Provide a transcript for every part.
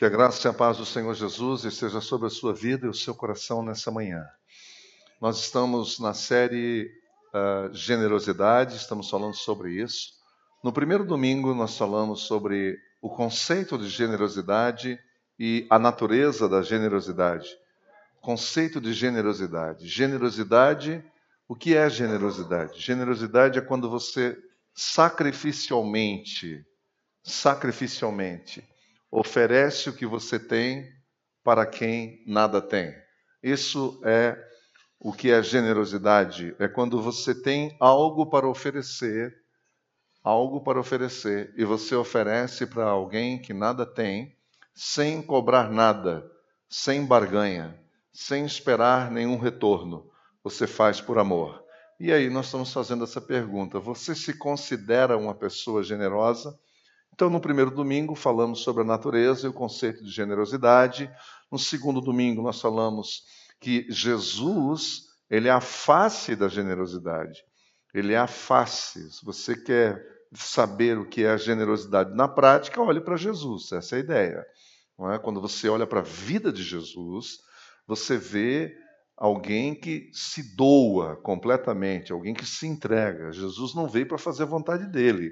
Que a graça e a paz do Senhor Jesus esteja sobre a sua vida e o seu coração nessa manhã. Nós estamos na série uh, Generosidade, estamos falando sobre isso. No primeiro domingo, nós falamos sobre o conceito de generosidade e a natureza da generosidade. Conceito de generosidade. Generosidade, o que é generosidade? Generosidade é quando você sacrificialmente, sacrificialmente, oferece o que você tem para quem nada tem. Isso é o que é generosidade. É quando você tem algo para oferecer, algo para oferecer, e você oferece para alguém que nada tem, sem cobrar nada, sem barganha, sem esperar nenhum retorno. Você faz por amor. E aí nós estamos fazendo essa pergunta: você se considera uma pessoa generosa? Então, no primeiro domingo, falamos sobre a natureza e o conceito de generosidade. No segundo domingo, nós falamos que Jesus, ele é a face da generosidade. Ele é a face. Se você quer saber o que é a generosidade na prática, olhe para Jesus. Essa é a ideia. É? Quando você olha para a vida de Jesus, você vê alguém que se doa completamente, alguém que se entrega. Jesus não veio para fazer a vontade dele.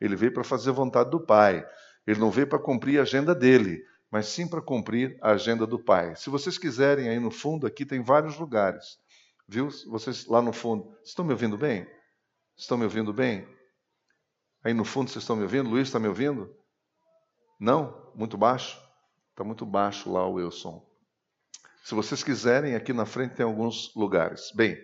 Ele veio para fazer a vontade do Pai. Ele não veio para cumprir a agenda dele, mas sim para cumprir a agenda do Pai. Se vocês quiserem, aí no fundo, aqui tem vários lugares. Viu? Vocês lá no fundo. Estão me ouvindo bem? Estão me ouvindo bem? Aí no fundo vocês estão me ouvindo? Luiz está me ouvindo? Não? Muito baixo? Está muito baixo lá o Wilson. Se vocês quiserem, aqui na frente tem alguns lugares. Bem,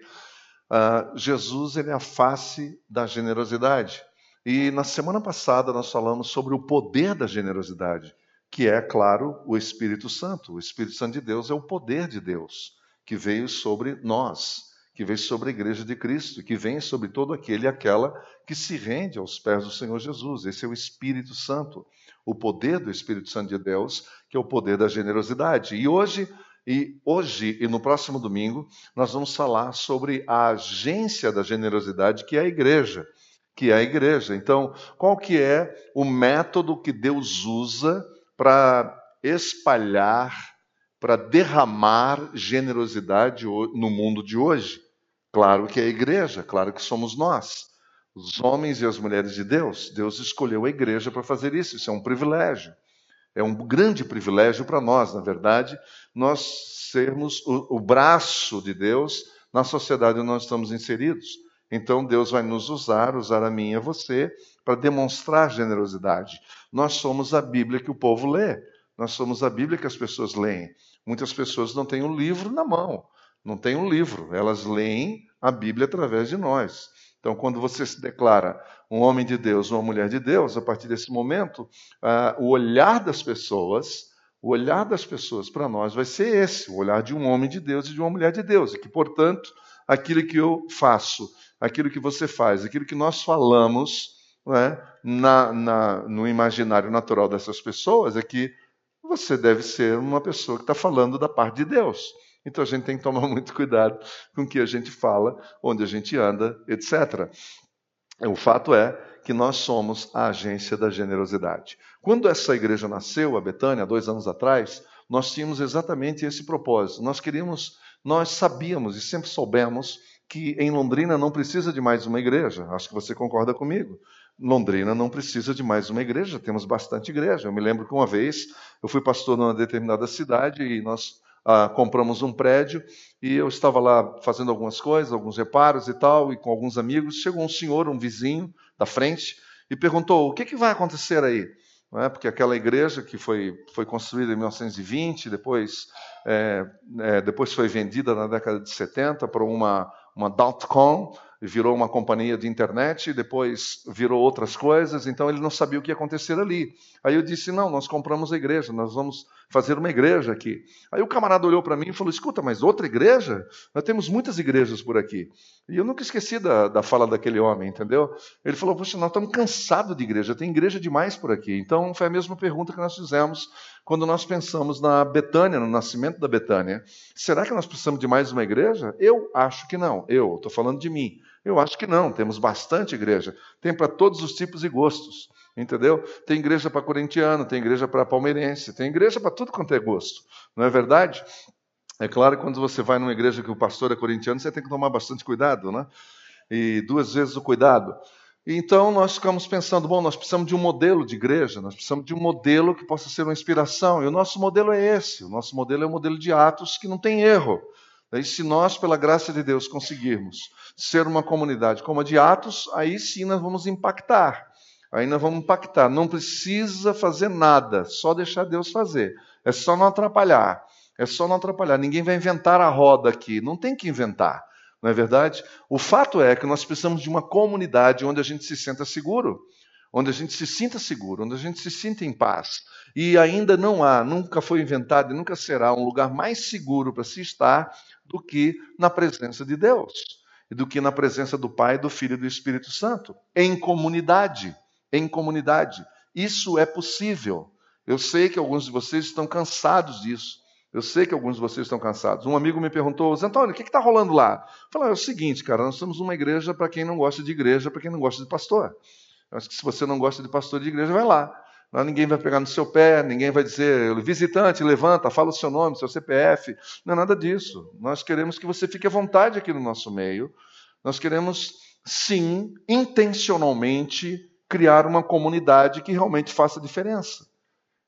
uh, Jesus ele é a face da generosidade. E na semana passada nós falamos sobre o poder da generosidade, que é, claro, o Espírito Santo. O Espírito Santo de Deus é o poder de Deus que veio sobre nós, que veio sobre a igreja de Cristo, que vem sobre todo aquele e aquela que se rende aos pés do Senhor Jesus. Esse é o Espírito Santo, o poder do Espírito Santo de Deus, que é o poder da generosidade. E hoje e hoje e no próximo domingo nós vamos falar sobre a agência da generosidade, que é a igreja que é a igreja. Então, qual que é o método que Deus usa para espalhar, para derramar generosidade no mundo de hoje? Claro que é a igreja, claro que somos nós, os homens e as mulheres de Deus. Deus escolheu a igreja para fazer isso, isso é um privilégio. É um grande privilégio para nós, na verdade, nós sermos o, o braço de Deus na sociedade onde nós estamos inseridos. Então Deus vai nos usar, usar a mim e a você, para demonstrar generosidade. Nós somos a Bíblia que o povo lê. Nós somos a Bíblia que as pessoas leem. Muitas pessoas não têm um livro na mão, não têm um livro, elas leem a Bíblia através de nós. Então, quando você se declara um homem de Deus, uma mulher de Deus, a partir desse momento, uh, o olhar das pessoas, o olhar das pessoas para nós vai ser esse, o olhar de um homem de Deus e de uma mulher de Deus, e que, portanto, aquilo que eu faço aquilo que você faz, aquilo que nós falamos é, na, na, no imaginário natural dessas pessoas é que você deve ser uma pessoa que está falando da parte de Deus. Então a gente tem que tomar muito cuidado com o que a gente fala, onde a gente anda, etc. O fato é que nós somos a agência da generosidade. Quando essa igreja nasceu, a Betânia, dois anos atrás, nós tínhamos exatamente esse propósito. Nós queríamos, nós sabíamos e sempre soubemos que em Londrina não precisa de mais uma igreja. Acho que você concorda comigo. Londrina não precisa de mais uma igreja, temos bastante igreja. Eu me lembro que uma vez eu fui pastor numa determinada cidade e nós ah, compramos um prédio e eu estava lá fazendo algumas coisas, alguns reparos e tal, e com alguns amigos. Chegou um senhor, um vizinho da frente, e perguntou: o que, que vai acontecer aí? É? Porque aquela igreja que foi, foi construída em 1920, depois, é, é, depois foi vendida na década de 70 para uma uma dot-com, virou uma companhia de internet, depois virou outras coisas, então ele não sabia o que ia acontecer ali. Aí eu disse: Não, nós compramos a igreja, nós vamos fazer uma igreja aqui. Aí o camarada olhou para mim e falou: Escuta, mas outra igreja? Nós temos muitas igrejas por aqui. E eu nunca esqueci da, da fala daquele homem, entendeu? Ele falou: Poxa, nós estamos cansados de igreja, tem igreja demais por aqui. Então foi a mesma pergunta que nós fizemos quando nós pensamos na Betânia, no nascimento da Betânia. Será que nós precisamos de mais uma igreja? Eu acho que não. Eu estou falando de mim. Eu acho que não. Temos bastante igreja. Tem para todos os tipos e gostos. Entendeu? Tem igreja para corintiano, tem igreja para palmeirense, tem igreja para tudo quanto é gosto. Não é verdade? É claro que quando você vai numa igreja que o pastor é corintiano, você tem que tomar bastante cuidado, né? E duas vezes o cuidado. Então nós ficamos pensando, bom, nós precisamos de um modelo de igreja, nós precisamos de um modelo que possa ser uma inspiração. E o nosso modelo é esse, o nosso modelo é o modelo de Atos que não tem erro. E se nós, pela graça de Deus, conseguirmos ser uma comunidade como a de Atos, aí sim nós vamos impactar. Nós vamos impactar. Não precisa fazer nada, só deixar Deus fazer. É só não atrapalhar. É só não atrapalhar. Ninguém vai inventar a roda aqui. Não tem que inventar. Não é verdade? O fato é que nós precisamos de uma comunidade onde a gente se sinta seguro, onde a gente se sinta seguro, onde a gente se sinta em paz. E ainda não há, nunca foi inventado e nunca será um lugar mais seguro para se estar do que na presença de Deus, e do que na presença do Pai, do Filho e do Espírito Santo, em comunidade, em comunidade. Isso é possível. Eu sei que alguns de vocês estão cansados disso. Eu sei que alguns de vocês estão cansados. Um amigo me perguntou, Zé Antônio, o que está rolando lá? Falei, é o seguinte, cara, nós somos uma igreja para quem não gosta de igreja, para quem não gosta de pastor. Eu acho que se você não gosta de pastor de igreja, vai lá. Lá ninguém vai pegar no seu pé, ninguém vai dizer, visitante, levanta, fala o seu nome, seu CPF. Não é nada disso. Nós queremos que você fique à vontade aqui no nosso meio. Nós queremos, sim, intencionalmente, criar uma comunidade que realmente faça diferença.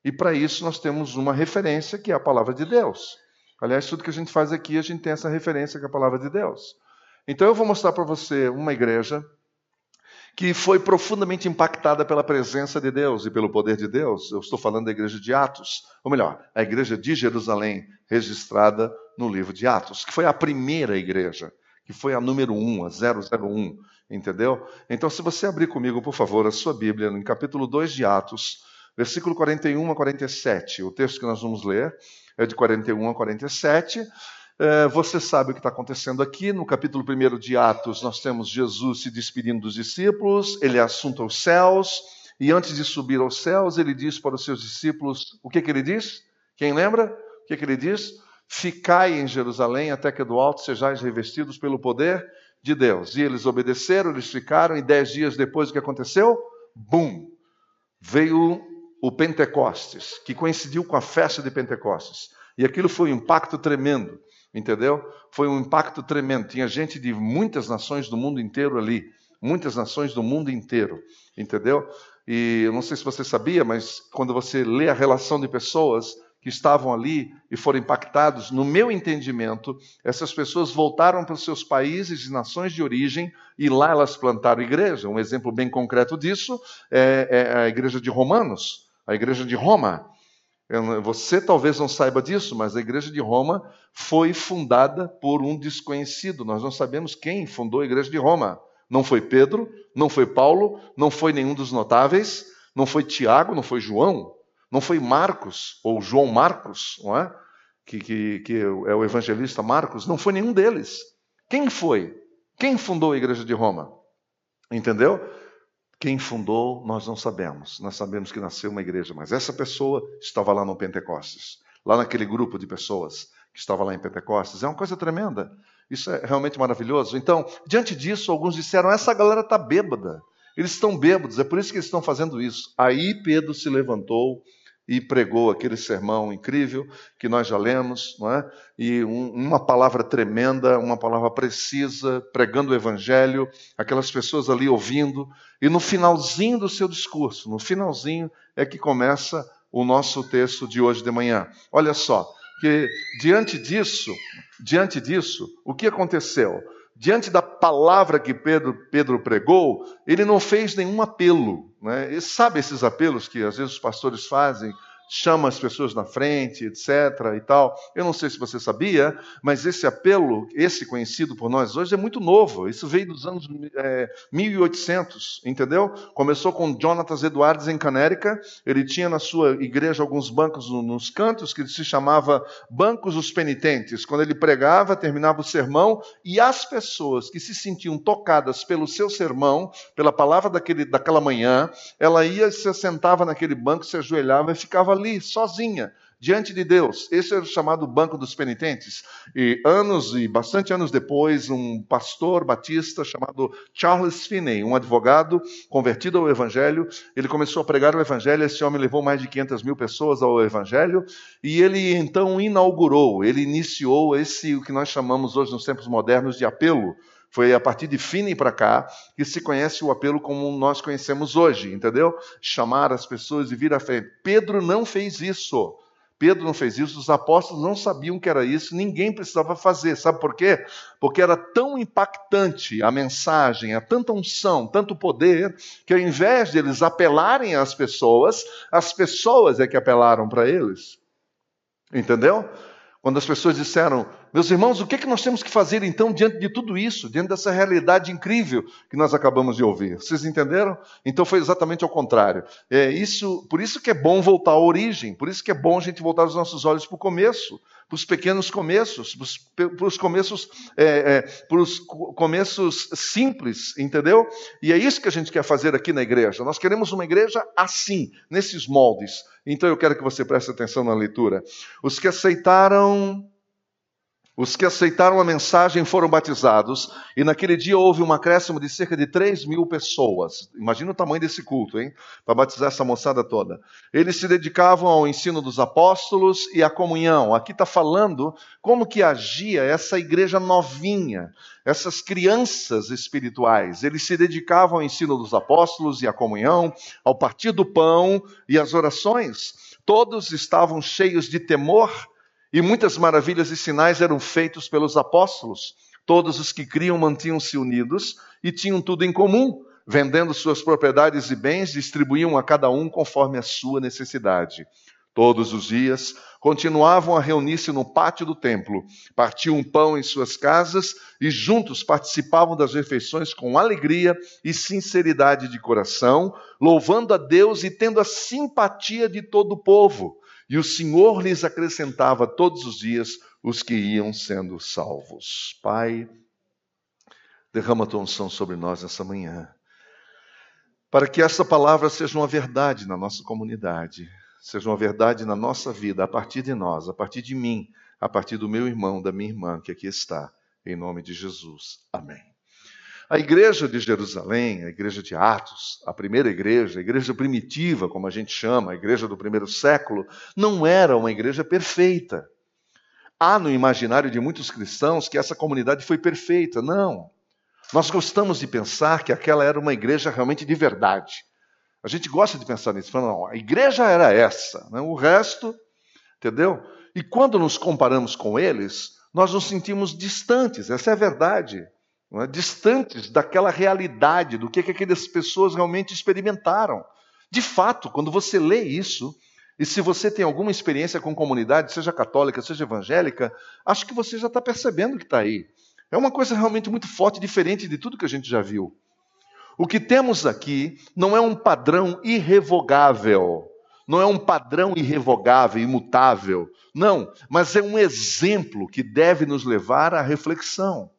E para isso nós temos uma referência que é a palavra de Deus. Aliás, tudo que a gente faz aqui, a gente tem essa referência que é a palavra de Deus. Então eu vou mostrar para você uma igreja que foi profundamente impactada pela presença de Deus e pelo poder de Deus. Eu estou falando da igreja de Atos, ou melhor, a igreja de Jerusalém, registrada no livro de Atos, que foi a primeira igreja, que foi a número 1, a 001, entendeu? Então, se você abrir comigo, por favor, a sua Bíblia, no capítulo 2 de Atos, versículo 41 a 47. O texto que nós vamos ler é de 41 a 47. É, você sabe o que está acontecendo aqui. No capítulo 1 de Atos, nós temos Jesus se despedindo dos discípulos, ele é assunto aos céus, e antes de subir aos céus, ele diz para os seus discípulos: o que, que ele diz? Quem lembra? O que, que ele diz? Ficai em Jerusalém até que do alto sejais revestidos pelo poder de Deus. E eles obedeceram, eles ficaram, e dez dias depois o que aconteceu? Bum! Veio o Pentecostes, que coincidiu com a festa de Pentecostes. E aquilo foi um impacto tremendo, entendeu? Foi um impacto tremendo. Tinha gente de muitas nações do mundo inteiro ali, muitas nações do mundo inteiro, entendeu? E eu não sei se você sabia, mas quando você lê a relação de pessoas que estavam ali e foram impactados, no meu entendimento, essas pessoas voltaram para os seus países e nações de origem e lá elas plantaram igreja. Um exemplo bem concreto disso é, é a igreja de Romanos a igreja de Roma. Você talvez não saiba disso, mas a igreja de Roma foi fundada por um desconhecido. Nós não sabemos quem fundou a igreja de Roma. Não foi Pedro, não foi Paulo, não foi nenhum dos notáveis, não foi Tiago, não foi João, não foi Marcos, ou João Marcos, não é? Que, que, que é o evangelista Marcos, não foi nenhum deles. Quem foi? Quem fundou a igreja de Roma? Entendeu? Quem fundou, nós não sabemos. Nós sabemos que nasceu uma igreja, mas essa pessoa estava lá no Pentecostes, lá naquele grupo de pessoas que estava lá em Pentecostes. É uma coisa tremenda. Isso é realmente maravilhoso. Então, diante disso, alguns disseram: essa galera está bêbada. Eles estão bêbados, é por isso que eles estão fazendo isso. Aí Pedro se levantou e pregou aquele sermão incrível que nós já lemos, não é? E um, uma palavra tremenda, uma palavra precisa, pregando o evangelho, aquelas pessoas ali ouvindo, e no finalzinho do seu discurso, no finalzinho é que começa o nosso texto de hoje de manhã. Olha só, que diante disso, diante disso, o que aconteceu? Diante da palavra que Pedro, Pedro pregou, ele não fez nenhum apelo. Né? E sabe esses apelos que às vezes os pastores fazem chama as pessoas na frente, etc. e tal. Eu não sei se você sabia, mas esse apelo, esse conhecido por nós hoje, é muito novo. Isso veio dos anos é, 1800, entendeu? Começou com Jonathan Edwards em Canérica. Ele tinha na sua igreja alguns bancos nos cantos que se chamava Bancos dos Penitentes. Quando ele pregava, terminava o sermão e as pessoas que se sentiam tocadas pelo seu sermão, pela palavra daquele, daquela manhã, ela ia se sentava naquele banco, se ajoelhava e ficava ali, sozinha, diante de Deus. Esse era o chamado banco dos penitentes. E anos e bastante anos depois, um pastor batista chamado Charles Finney, um advogado convertido ao Evangelho, ele começou a pregar o Evangelho. Esse homem levou mais de 500 mil pessoas ao Evangelho e ele então inaugurou, ele iniciou esse o que nós chamamos hoje nos tempos modernos de apelo foi a partir de Finney para cá que se conhece o apelo como nós conhecemos hoje, entendeu? Chamar as pessoas e vir à frente. Pedro não fez isso. Pedro não fez isso, os apóstolos não sabiam que era isso, ninguém precisava fazer. Sabe por quê? Porque era tão impactante a mensagem, a tanta unção, tanto poder, que ao invés de eles apelarem às pessoas, as pessoas é que apelaram para eles. Entendeu? Quando as pessoas disseram, meus irmãos, o que, é que nós temos que fazer então diante de tudo isso, diante dessa realidade incrível que nós acabamos de ouvir? Vocês entenderam? Então foi exatamente ao contrário. É isso, por isso que é bom voltar à origem, por isso que é bom a gente voltar os nossos olhos para o começo, para os pequenos começos, para os começos, é, é, começos simples, entendeu? E é isso que a gente quer fazer aqui na igreja. Nós queremos uma igreja assim, nesses moldes. Então eu quero que você preste atenção na leitura. Os que aceitaram os que aceitaram a mensagem foram batizados, e naquele dia houve um acréscimo de cerca de 3 mil pessoas. Imagina o tamanho desse culto, hein? Para batizar essa moçada toda. Eles se dedicavam ao ensino dos apóstolos e à comunhão. Aqui está falando como que agia essa igreja novinha, essas crianças espirituais. Eles se dedicavam ao ensino dos apóstolos e à comunhão, ao partir do pão e às orações. Todos estavam cheios de temor e muitas maravilhas e sinais eram feitos pelos apóstolos. Todos os que criam mantinham-se unidos e tinham tudo em comum, vendendo suas propriedades e bens, distribuíam a cada um conforme a sua necessidade. Todos os dias continuavam a reunir-se no pátio do templo, partiam pão em suas casas e juntos participavam das refeições com alegria e sinceridade de coração, louvando a Deus e tendo a simpatia de todo o povo e o Senhor lhes acrescentava todos os dias os que iam sendo salvos. Pai, derrama a tua unção sobre nós essa manhã, para que essa palavra seja uma verdade na nossa comunidade, seja uma verdade na nossa vida, a partir de nós, a partir de mim, a partir do meu irmão, da minha irmã que aqui está, em nome de Jesus. Amém. A igreja de Jerusalém, a igreja de Atos, a primeira igreja, a igreja primitiva, como a gente chama, a igreja do primeiro século, não era uma igreja perfeita. Há no imaginário de muitos cristãos que essa comunidade foi perfeita. Não. Nós gostamos de pensar que aquela era uma igreja realmente de verdade. A gente gosta de pensar nisso. Falando, não, a igreja era essa, né? o resto, entendeu? E quando nos comparamos com eles, nós nos sentimos distantes, essa é a verdade é? distantes daquela realidade, do que, que aquelas pessoas realmente experimentaram. De fato, quando você lê isso, e se você tem alguma experiência com comunidade, seja católica, seja evangélica, acho que você já está percebendo que está aí. É uma coisa realmente muito forte, diferente de tudo que a gente já viu. O que temos aqui não é um padrão irrevogável, não é um padrão irrevogável, imutável, não, mas é um exemplo que deve nos levar à reflexão.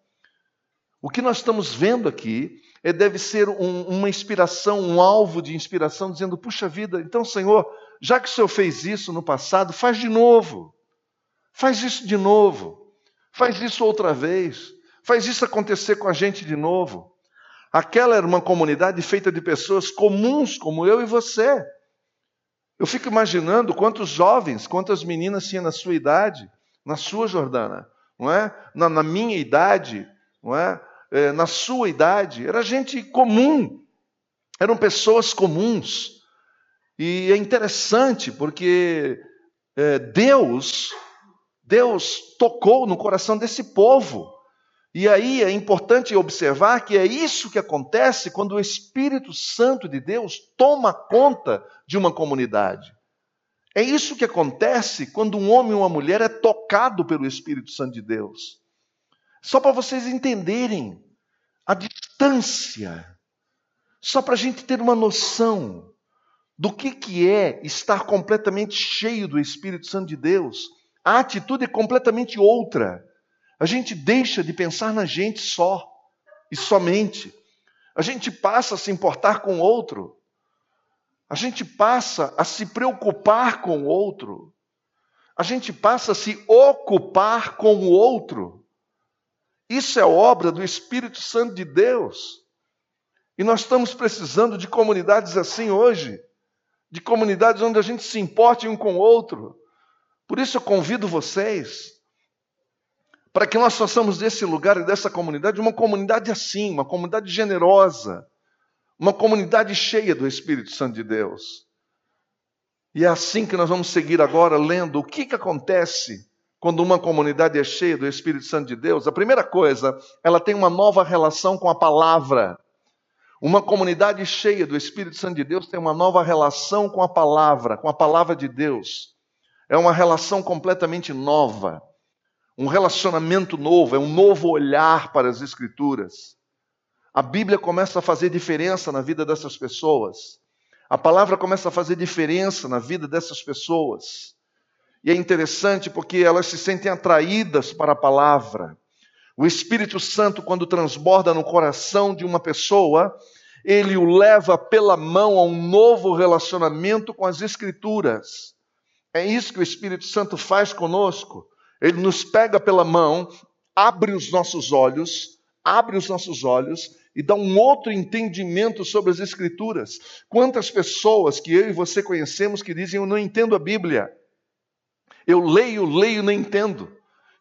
O que nós estamos vendo aqui é, deve ser um, uma inspiração, um alvo de inspiração, dizendo: puxa vida, então, Senhor, já que o Senhor fez isso no passado, faz de novo. Faz isso de novo. Faz isso outra vez. Faz isso acontecer com a gente de novo. Aquela era uma comunidade feita de pessoas comuns, como eu e você. Eu fico imaginando quantos jovens, quantas meninas tinha na sua idade, na sua Jordana, não é? Na, na minha idade, não é? É, na sua idade, era gente comum, eram pessoas comuns. E é interessante porque é, Deus, Deus tocou no coração desse povo. E aí é importante observar que é isso que acontece quando o Espírito Santo de Deus toma conta de uma comunidade. É isso que acontece quando um homem ou uma mulher é tocado pelo Espírito Santo de Deus. Só para vocês entenderem a distância, só para a gente ter uma noção do que, que é estar completamente cheio do Espírito Santo de Deus. A atitude é completamente outra. A gente deixa de pensar na gente só e somente. A gente passa a se importar com o outro. A gente passa a se preocupar com o outro. A gente passa a se ocupar com o outro. Isso é obra do Espírito Santo de Deus. E nós estamos precisando de comunidades assim hoje, de comunidades onde a gente se importe um com o outro. Por isso eu convido vocês para que nós façamos desse lugar e dessa comunidade uma comunidade assim, uma comunidade generosa, uma comunidade cheia do Espírito Santo de Deus. E é assim que nós vamos seguir agora lendo o que, que acontece quando uma comunidade é cheia do Espírito Santo de Deus. A primeira coisa, ela tem uma nova relação com a palavra. Uma comunidade cheia do Espírito Santo de Deus tem uma nova relação com a palavra, com a palavra de Deus. É uma relação completamente nova um relacionamento novo, é um novo olhar para as Escrituras. A Bíblia começa a fazer diferença na vida dessas pessoas. A palavra começa a fazer diferença na vida dessas pessoas. E é interessante porque elas se sentem atraídas para a palavra. O Espírito Santo, quando transborda no coração de uma pessoa, ele o leva pela mão a um novo relacionamento com as Escrituras. É isso que o Espírito Santo faz conosco. Ele nos pega pela mão, abre os nossos olhos, abre os nossos olhos e dá um outro entendimento sobre as Escrituras. Quantas pessoas que eu e você conhecemos que dizem: Eu não entendo a Bíblia. Eu leio, leio, não entendo.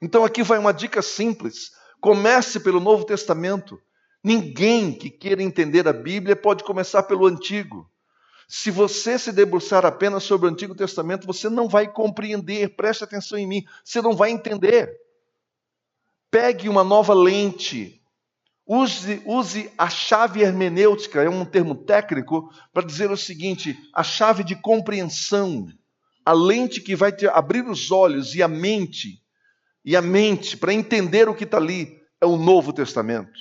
Então aqui vai uma dica simples: comece pelo Novo Testamento. Ninguém que queira entender a Bíblia pode começar pelo Antigo. Se você se debruçar apenas sobre o Antigo Testamento, você não vai compreender, preste atenção em mim, você não vai entender. Pegue uma nova lente, use, use a chave hermenêutica, é um termo técnico, para dizer o seguinte: a chave de compreensão, a lente que vai te abrir os olhos e a mente, e a mente para entender o que está ali, é o Novo Testamento.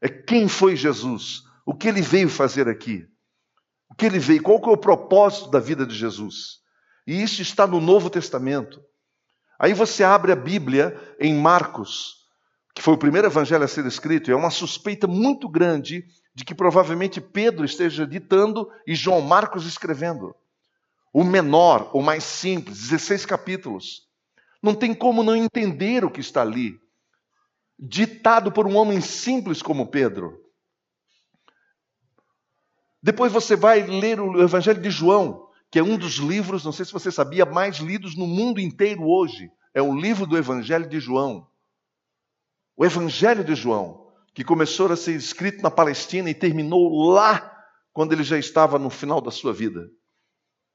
É quem foi Jesus, o que ele veio fazer aqui o que ele veio, qual que é o propósito da vida de Jesus. E isso está no Novo Testamento. Aí você abre a Bíblia em Marcos, que foi o primeiro evangelho a ser escrito, e é uma suspeita muito grande de que provavelmente Pedro esteja ditando e João Marcos escrevendo. O menor, o mais simples, 16 capítulos. Não tem como não entender o que está ali. Ditado por um homem simples como Pedro. Depois você vai ler o Evangelho de João, que é um dos livros, não sei se você sabia, mais lidos no mundo inteiro hoje. É o livro do Evangelho de João. O Evangelho de João, que começou a ser escrito na Palestina e terminou lá, quando ele já estava no final da sua vida.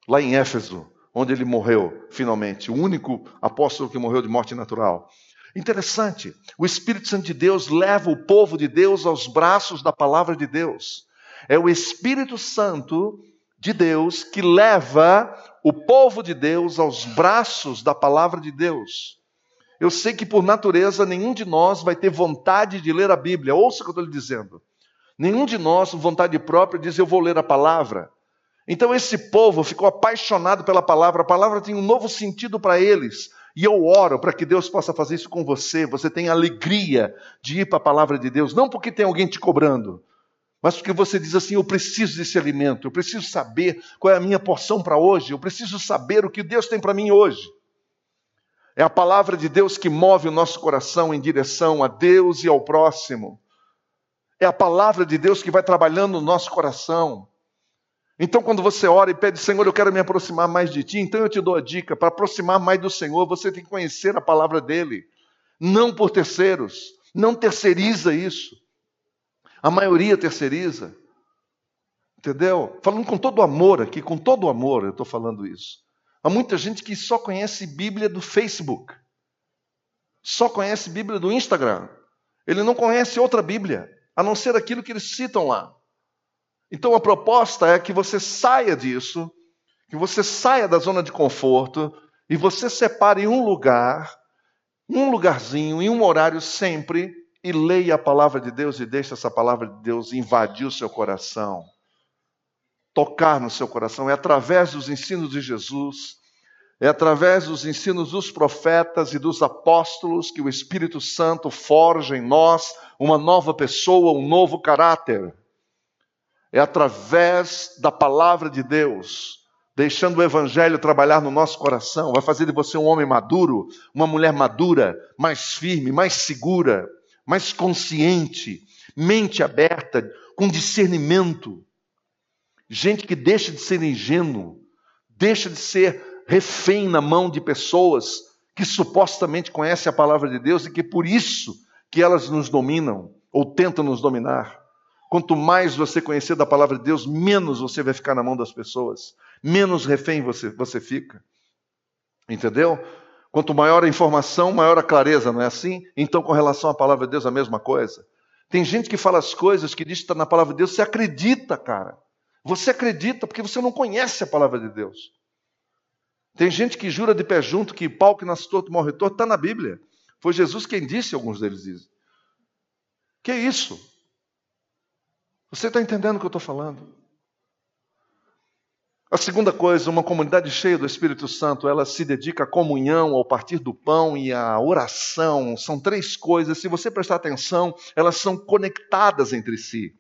Lá em Éfeso, onde ele morreu, finalmente. O único apóstolo que morreu de morte natural. Interessante, o Espírito Santo de Deus leva o povo de Deus aos braços da palavra de Deus. É o Espírito Santo de Deus que leva o povo de Deus aos braços da palavra de Deus. Eu sei que por natureza nenhum de nós vai ter vontade de ler a Bíblia. Ouça o que eu estou lhe dizendo. Nenhum de nós, vontade própria, diz eu vou ler a palavra. Então esse povo ficou apaixonado pela palavra. A palavra tem um novo sentido para eles. E eu oro para que Deus possa fazer isso com você. Você tem alegria de ir para a palavra de Deus, não porque tem alguém te cobrando, mas porque você diz assim: eu preciso desse alimento, eu preciso saber qual é a minha porção para hoje, eu preciso saber o que Deus tem para mim hoje. É a palavra de Deus que move o nosso coração em direção a Deus e ao próximo. É a palavra de Deus que vai trabalhando no nosso coração. Então, quando você ora e pede, Senhor, eu quero me aproximar mais de Ti, então eu te dou a dica: para aproximar mais do Senhor, você tem que conhecer a palavra dEle, não por terceiros, não terceiriza isso. A maioria terceiriza. Entendeu? Falando com todo amor aqui, com todo amor eu estou falando isso. Há muita gente que só conhece Bíblia do Facebook, só conhece Bíblia do Instagram. Ele não conhece outra Bíblia, a não ser aquilo que eles citam lá. Então a proposta é que você saia disso, que você saia da zona de conforto e você separe um lugar, um lugarzinho, em um horário sempre, e leia a palavra de Deus e deixe essa palavra de Deus invadir o seu coração, tocar no seu coração. É através dos ensinos de Jesus, é através dos ensinos dos profetas e dos apóstolos que o Espírito Santo forja em nós uma nova pessoa, um novo caráter. É através da palavra de Deus, deixando o Evangelho trabalhar no nosso coração, vai fazer de você um homem maduro, uma mulher madura, mais firme, mais segura, mais consciente, mente aberta, com discernimento. Gente que deixa de ser ingênuo, deixa de ser refém na mão de pessoas que supostamente conhecem a palavra de Deus e que por isso que elas nos dominam ou tentam nos dominar. Quanto mais você conhecer da palavra de Deus, menos você vai ficar na mão das pessoas, menos refém você, você fica. Entendeu? Quanto maior a informação, maior a clareza, não é assim? Então, com relação à palavra de Deus, a mesma coisa. Tem gente que fala as coisas que diz que está na palavra de Deus, você acredita, cara. Você acredita porque você não conhece a palavra de Deus. Tem gente que jura de pé junto que pau que nasce torto morre torto, está na Bíblia. Foi Jesus quem disse, alguns deles dizem. Que é isso? Você está entendendo o que eu estou falando? A segunda coisa, uma comunidade cheia do Espírito Santo, ela se dedica à comunhão, ao partir do pão e à oração. São três coisas, se você prestar atenção, elas são conectadas entre si.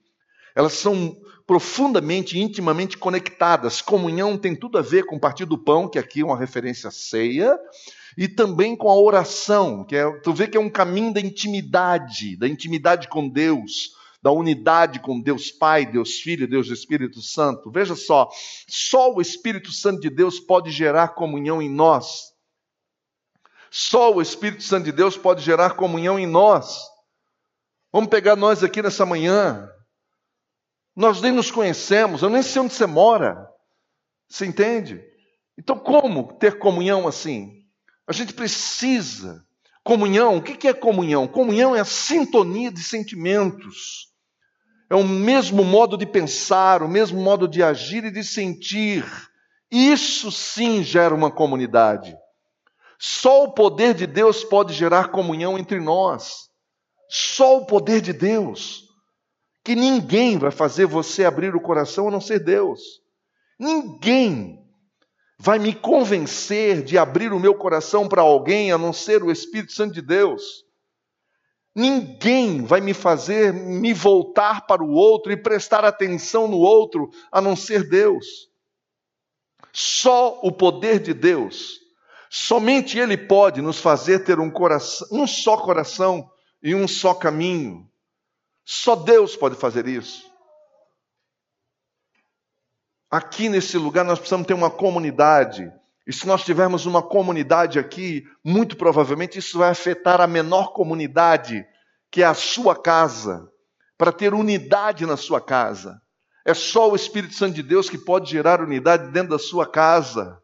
Elas são profundamente, intimamente conectadas. Comunhão tem tudo a ver com o partir do pão, que aqui é uma referência ceia, e também com a oração, que é, tu vê que é um caminho da intimidade, da intimidade com Deus, da unidade com Deus Pai, Deus Filho, Deus Espírito Santo. Veja só, só o Espírito Santo de Deus pode gerar comunhão em nós. Só o Espírito Santo de Deus pode gerar comunhão em nós. Vamos pegar nós aqui nessa manhã. Nós nem nos conhecemos, eu nem sei onde você mora. Você entende? Então, como ter comunhão assim? A gente precisa. Comunhão, o que é comunhão? Comunhão é a sintonia de sentimentos. É o mesmo modo de pensar, o mesmo modo de agir e de sentir. Isso sim gera uma comunidade. Só o poder de Deus pode gerar comunhão entre nós. Só o poder de Deus que ninguém vai fazer você abrir o coração a não ser Deus. Ninguém vai me convencer de abrir o meu coração para alguém a não ser o Espírito Santo de Deus. Ninguém vai me fazer me voltar para o outro e prestar atenção no outro a não ser Deus. Só o poder de Deus, somente Ele pode nos fazer ter um, coração, um só coração e um só caminho. Só Deus pode fazer isso. Aqui nesse lugar nós precisamos ter uma comunidade. E se nós tivermos uma comunidade aqui, muito provavelmente isso vai afetar a menor comunidade, que é a sua casa, para ter unidade na sua casa. É só o Espírito Santo de Deus que pode gerar unidade dentro da sua casa.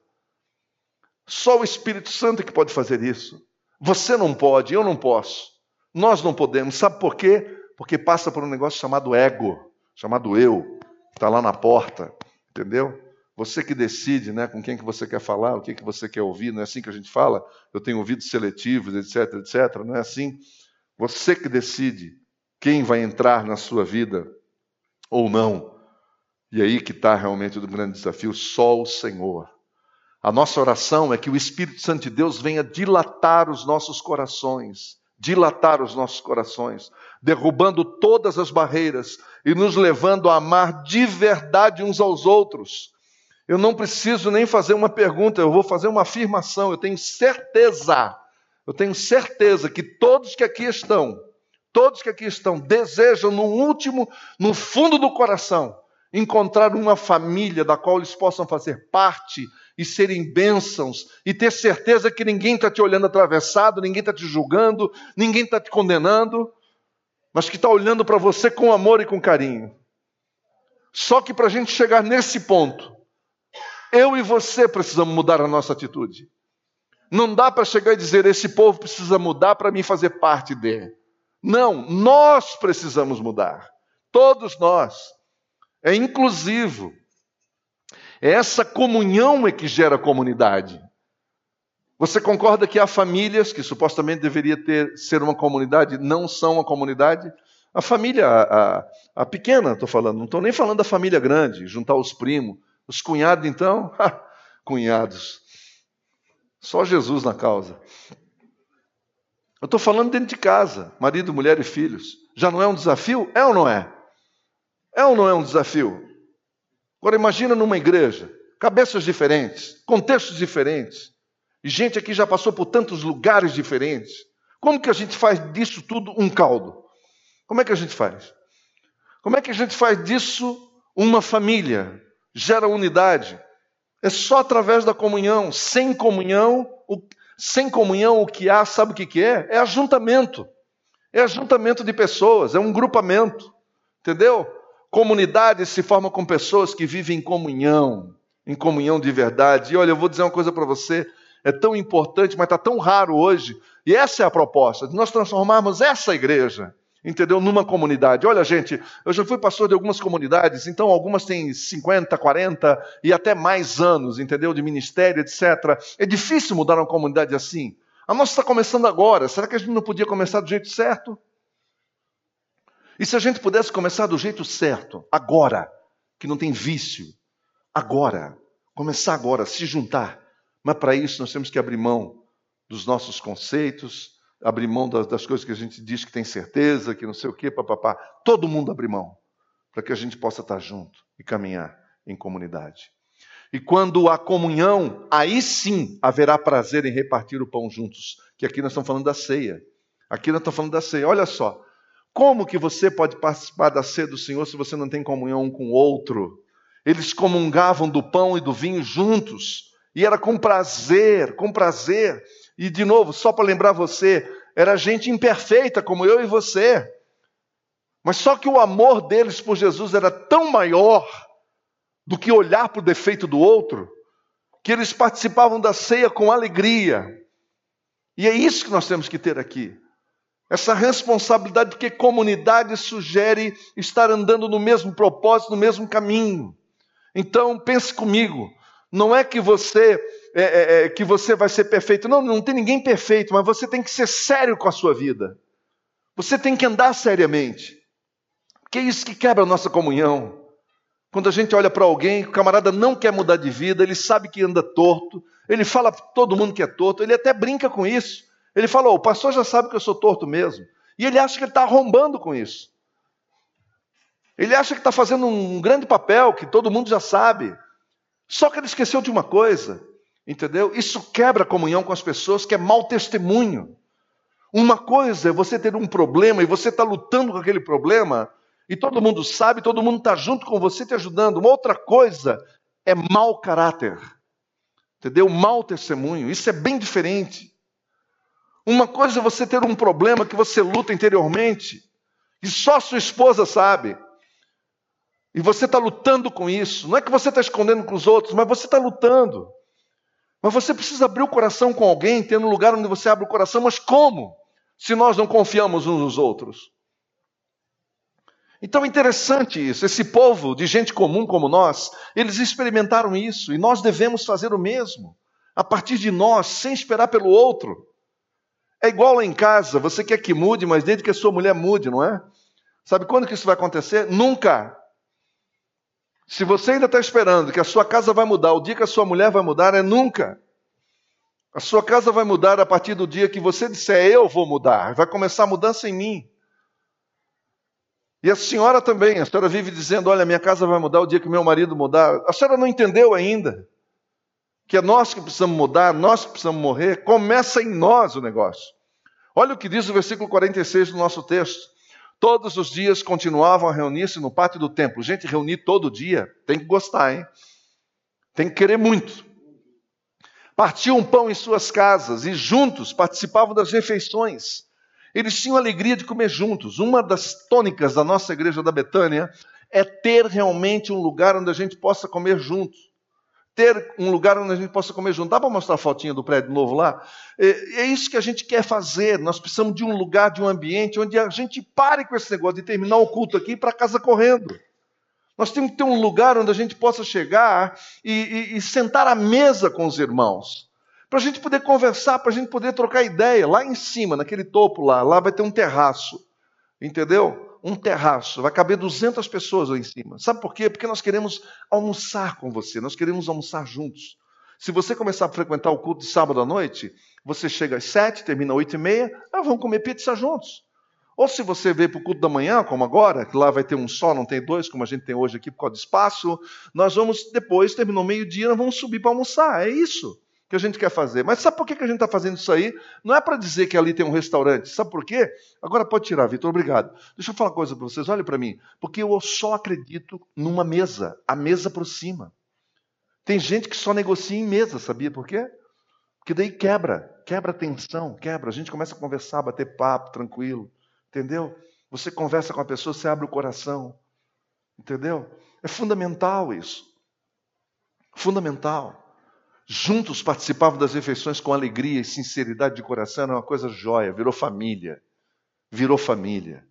Só o Espírito Santo que pode fazer isso. Você não pode, eu não posso. Nós não podemos. Sabe por quê? Porque passa por um negócio chamado ego, chamado eu, está lá na porta, entendeu? Você que decide né, com quem que você quer falar, o que, que você quer ouvir, não é assim que a gente fala? Eu tenho ouvidos seletivos, etc, etc, não é assim? Você que decide quem vai entrar na sua vida ou não. E aí que está realmente o grande desafio, só o Senhor. A nossa oração é que o Espírito Santo de Deus venha dilatar os nossos corações, dilatar os nossos corações, derrubando todas as barreiras e nos levando a amar de verdade uns aos outros. Eu não preciso nem fazer uma pergunta, eu vou fazer uma afirmação. Eu tenho certeza, eu tenho certeza que todos que aqui estão, todos que aqui estão, desejam no último, no fundo do coração, encontrar uma família da qual eles possam fazer parte e serem bênçãos e ter certeza que ninguém está te olhando atravessado, ninguém está te julgando, ninguém está te condenando, mas que está olhando para você com amor e com carinho. Só que para a gente chegar nesse ponto, eu e você precisamos mudar a nossa atitude. Não dá para chegar e dizer: esse povo precisa mudar para mim fazer parte dele. Não, nós precisamos mudar. Todos nós. É inclusivo. É essa comunhão é que gera comunidade. Você concorda que há famílias que supostamente deveria ter ser uma comunidade, não são uma comunidade? A família, a, a, a pequena, estou falando, não estou nem falando da família grande, juntar os primos. Os cunhados, então, cunhados. Só Jesus na causa. Eu estou falando dentro de casa, marido, mulher e filhos. Já não é um desafio? É ou não é? É ou não é um desafio? Agora imagina numa igreja, cabeças diferentes, contextos diferentes, e gente aqui já passou por tantos lugares diferentes. Como que a gente faz disso tudo um caldo? Como é que a gente faz? Como é que a gente faz disso uma família? Gera unidade. É só através da comunhão. Sem comunhão, o, sem comunhão, o que há, sabe o que, que é? É ajuntamento. É ajuntamento de pessoas, é um grupamento. Entendeu? Comunidade se forma com pessoas que vivem em comunhão, em comunhão de verdade. E olha, eu vou dizer uma coisa para você: é tão importante, mas está tão raro hoje. E essa é a proposta, de nós transformarmos essa igreja, entendeu? Numa comunidade. Olha, gente, eu já fui pastor de algumas comunidades, então algumas têm 50, 40 e até mais anos, entendeu? De ministério, etc. É difícil mudar uma comunidade assim. A nossa está começando agora. Será que a gente não podia começar do jeito certo? E se a gente pudesse começar do jeito certo, agora, que não tem vício, agora, começar agora, se juntar, mas para isso nós temos que abrir mão dos nossos conceitos, abrir mão das, das, coisas que a gente diz que tem certeza, que não sei o quê, papapá. Todo mundo abrir mão para que a gente possa estar junto e caminhar em comunidade. E quando há comunhão, aí sim haverá prazer em repartir o pão juntos. Que aqui nós estamos falando da ceia. Aqui nós estamos falando da ceia. Olha só. Como que você pode participar da ceia do Senhor se você não tem comunhão um com o outro? Eles comungavam do pão e do vinho juntos. E era com prazer, com prazer. E de novo, só para lembrar você, era gente imperfeita como eu e você. Mas só que o amor deles por Jesus era tão maior do que olhar para o defeito do outro, que eles participavam da ceia com alegria. E é isso que nós temos que ter aqui. Essa responsabilidade, porque comunidade sugere estar andando no mesmo propósito, no mesmo caminho. Então, pense comigo, não é que você é, é, é, que você vai ser perfeito. Não, não tem ninguém perfeito, mas você tem que ser sério com a sua vida. Você tem que andar seriamente. Que é isso que quebra a nossa comunhão. Quando a gente olha para alguém, o camarada não quer mudar de vida, ele sabe que anda torto, ele fala para todo mundo que é torto, ele até brinca com isso. Ele fala: oh, o pastor já sabe que eu sou torto mesmo. E ele acha que ele está arrombando com isso. Ele acha que está fazendo um grande papel, que todo mundo já sabe. Só que ele esqueceu de uma coisa, entendeu? Isso quebra a comunhão com as pessoas, que é mau testemunho. Uma coisa é você ter um problema e você está lutando com aquele problema, e todo mundo sabe, todo mundo está junto com você te ajudando. Uma outra coisa é mau caráter, entendeu? Mau testemunho. Isso é bem diferente. Uma coisa é você ter um problema que você luta interiormente, e só sua esposa sabe. E você está lutando com isso. Não é que você está escondendo com os outros, mas você está lutando. Mas você precisa abrir o coração com alguém, ter um lugar onde você abre o coração. Mas como? Se nós não confiamos uns nos outros. Então é interessante isso. Esse povo de gente comum como nós, eles experimentaram isso e nós devemos fazer o mesmo. A partir de nós, sem esperar pelo outro. É igual lá em casa, você quer que mude, mas desde que a sua mulher mude, não é? Sabe quando que isso vai acontecer? Nunca. Se você ainda está esperando que a sua casa vai mudar, o dia que a sua mulher vai mudar, é nunca. A sua casa vai mudar a partir do dia que você disser, eu vou mudar. Vai começar a mudança em mim. E a senhora também, a senhora vive dizendo: olha, minha casa vai mudar o dia que meu marido mudar. A senhora não entendeu ainda que é nós que precisamos mudar, nós que precisamos morrer. Começa em nós o negócio. Olha o que diz o versículo 46 do nosso texto. Todos os dias continuavam a reunir-se no pátio do templo. Gente, reunir todo dia tem que gostar, hein? Tem que querer muito. Partiam pão em suas casas e juntos participavam das refeições. Eles tinham alegria de comer juntos. Uma das tônicas da nossa igreja da Betânia é ter realmente um lugar onde a gente possa comer juntos ter um lugar onde a gente possa comer junto. Dá para mostrar a fotinha do prédio novo lá? É, é, isso que a gente quer fazer. Nós precisamos de um lugar, de um ambiente onde a gente pare com esse negócio de terminar o culto aqui para casa correndo. Nós temos que ter um lugar onde a gente possa chegar e, e, e sentar à mesa com os irmãos. Para a gente poder conversar, para a gente poder trocar ideia. Lá em cima, naquele topo lá, lá vai ter um terraço. Entendeu? Um terraço, vai caber 200 pessoas lá em cima. Sabe por quê? Porque nós queremos almoçar com você, nós queremos almoçar juntos. Se você começar a frequentar o culto de sábado à noite, você chega às sete, termina às oito e meia, ah, vamos comer pizza juntos. Ou se você veio para o culto da manhã, como agora, que lá vai ter um só, não tem dois, como a gente tem hoje aqui por causa do espaço, nós vamos depois, terminou meio-dia, nós vamos subir para almoçar. É isso que a gente quer fazer. Mas sabe por que a gente está fazendo isso aí? Não é para dizer que ali tem um restaurante. Sabe por quê? Agora pode tirar, Vitor, obrigado. Deixa eu falar uma coisa para vocês, olhem para mim. Porque eu só acredito numa mesa, a mesa por cima. Tem gente que só negocia em mesa, sabia por quê? Porque daí quebra, quebra a tensão, quebra. A gente começa a conversar, bater papo, tranquilo. Entendeu? Você conversa com a pessoa, você abre o coração. Entendeu? É fundamental isso. Fundamental juntos participavam das refeições com alegria e sinceridade de coração, era uma coisa jóia, virou família. Virou família.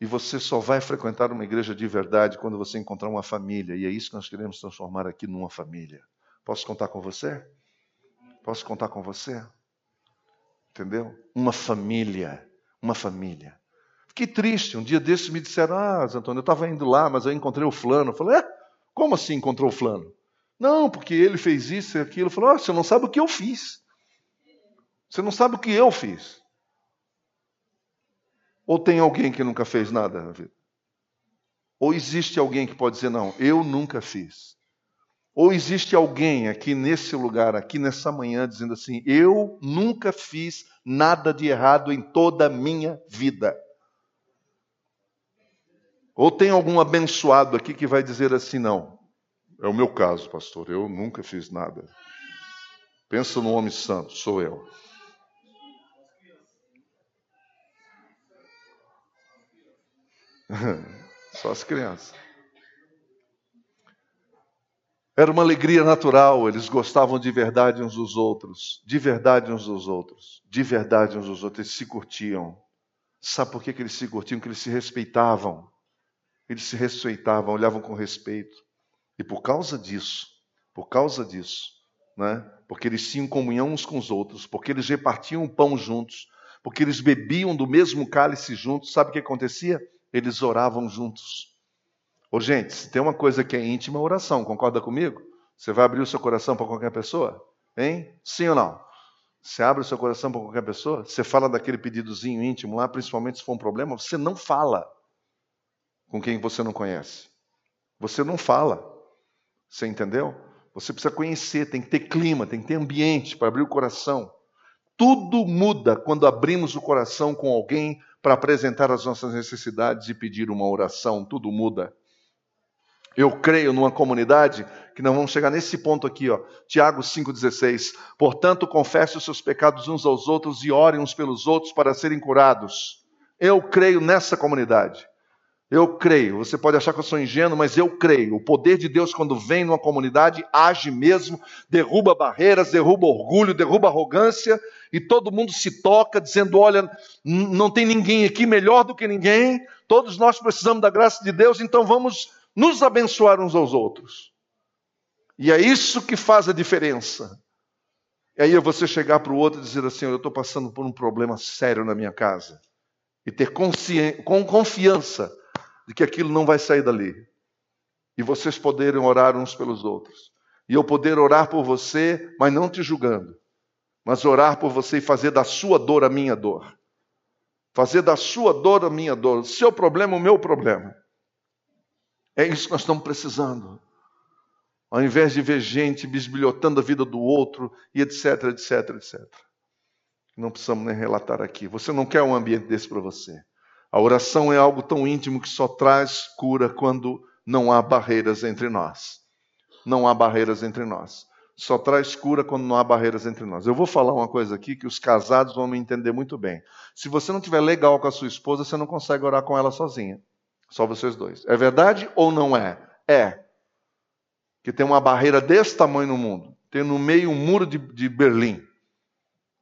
E você só vai frequentar uma igreja de verdade quando você encontrar uma família. E é isso que nós queremos transformar aqui numa família. Posso contar com você? Posso contar com você? Entendeu? Uma família. Uma família. Fiquei triste. Um dia desses me disseram: Ah, Antônio, eu estava indo lá, mas eu encontrei o fulano. Eu falei: É? Como assim encontrou o fulano? Não, porque ele fez isso e aquilo. Falou: oh, você não sabe o que eu fiz. Você não sabe o que eu fiz. Ou tem alguém que nunca fez nada na vida? Ou existe alguém que pode dizer, não, eu nunca fiz. Ou existe alguém aqui nesse lugar, aqui nessa manhã, dizendo assim: eu nunca fiz nada de errado em toda a minha vida. Ou tem algum abençoado aqui que vai dizer assim: não, é o meu caso, pastor. Eu nunca fiz nada. Pensa no homem santo, sou eu. Só as crianças. Era uma alegria natural, eles gostavam de verdade uns dos outros, de verdade uns dos outros, de verdade uns dos outros, eles se curtiam. Sabe por que, que eles se curtiam? Que eles se respeitavam. Eles se respeitavam, olhavam com respeito. E por causa disso, por causa disso, né? porque eles tinham comunhão uns com os outros, porque eles repartiam o pão juntos, porque eles bebiam do mesmo cálice juntos, sabe o que acontecia? Eles oravam juntos. Ô, gente, se tem uma coisa que é íntima, é oração, concorda comigo? Você vai abrir o seu coração para qualquer pessoa? Hein? Sim ou não? Você abre o seu coração para qualquer pessoa? Você fala daquele pedidozinho íntimo lá, principalmente se for um problema, você não fala com quem você não conhece. Você não fala. Você entendeu? Você precisa conhecer, tem que ter clima, tem que ter ambiente para abrir o coração. Tudo muda quando abrimos o coração com alguém para apresentar as nossas necessidades e pedir uma oração. Tudo muda. Eu creio numa comunidade que nós vamos chegar nesse ponto aqui, ó. Tiago 5,16. Portanto, confesse os seus pecados uns aos outros e orem uns pelos outros para serem curados. Eu creio nessa comunidade. Eu creio. Você pode achar que eu sou ingênuo, mas eu creio. O poder de Deus, quando vem numa comunidade, age mesmo, derruba barreiras, derruba orgulho, derruba arrogância, e todo mundo se toca, dizendo: olha, não tem ninguém aqui melhor do que ninguém, todos nós precisamos da graça de Deus, então vamos nos abençoar uns aos outros. E é isso que faz a diferença. E aí é você chegar para o outro e dizer assim: eu estou passando por um problema sério na minha casa. E ter com confiança de que aquilo não vai sair dali. E vocês poderem orar uns pelos outros. E eu poder orar por você, mas não te julgando. Mas orar por você e fazer da sua dor a minha dor. Fazer da sua dor a minha dor. O seu problema, o meu problema. É isso que nós estamos precisando. Ao invés de ver gente bisbilhotando a vida do outro e etc, etc, etc. Não precisamos nem relatar aqui. Você não quer um ambiente desse para você. A oração é algo tão íntimo que só traz cura quando não há barreiras entre nós. Não há barreiras entre nós. Só traz cura quando não há barreiras entre nós. Eu vou falar uma coisa aqui que os casados vão me entender muito bem. Se você não estiver legal com a sua esposa, você não consegue orar com ela sozinha. Só vocês dois. É verdade ou não é? É. Que tem uma barreira desse tamanho no mundo. Tem no meio um muro de, de Berlim.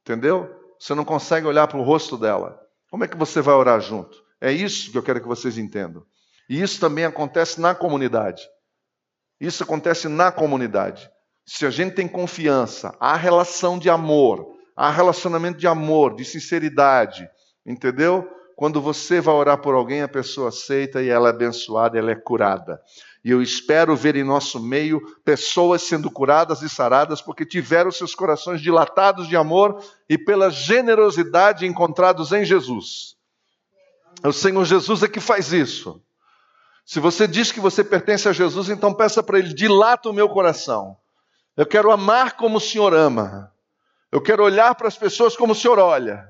Entendeu? Você não consegue olhar para o rosto dela. Como é que você vai orar junto? É isso que eu quero que vocês entendam. E isso também acontece na comunidade. Isso acontece na comunidade. Se a gente tem confiança, há relação de amor, há relacionamento de amor, de sinceridade, entendeu? Quando você vai orar por alguém, a pessoa aceita e ela é abençoada, ela é curada. E eu espero ver em nosso meio pessoas sendo curadas e saradas porque tiveram seus corações dilatados de amor e pela generosidade encontrados em Jesus. O Senhor Jesus é que faz isso. Se você diz que você pertence a Jesus, então peça para Ele: dilata o meu coração. Eu quero amar como o Senhor ama. Eu quero olhar para as pessoas como o Senhor olha.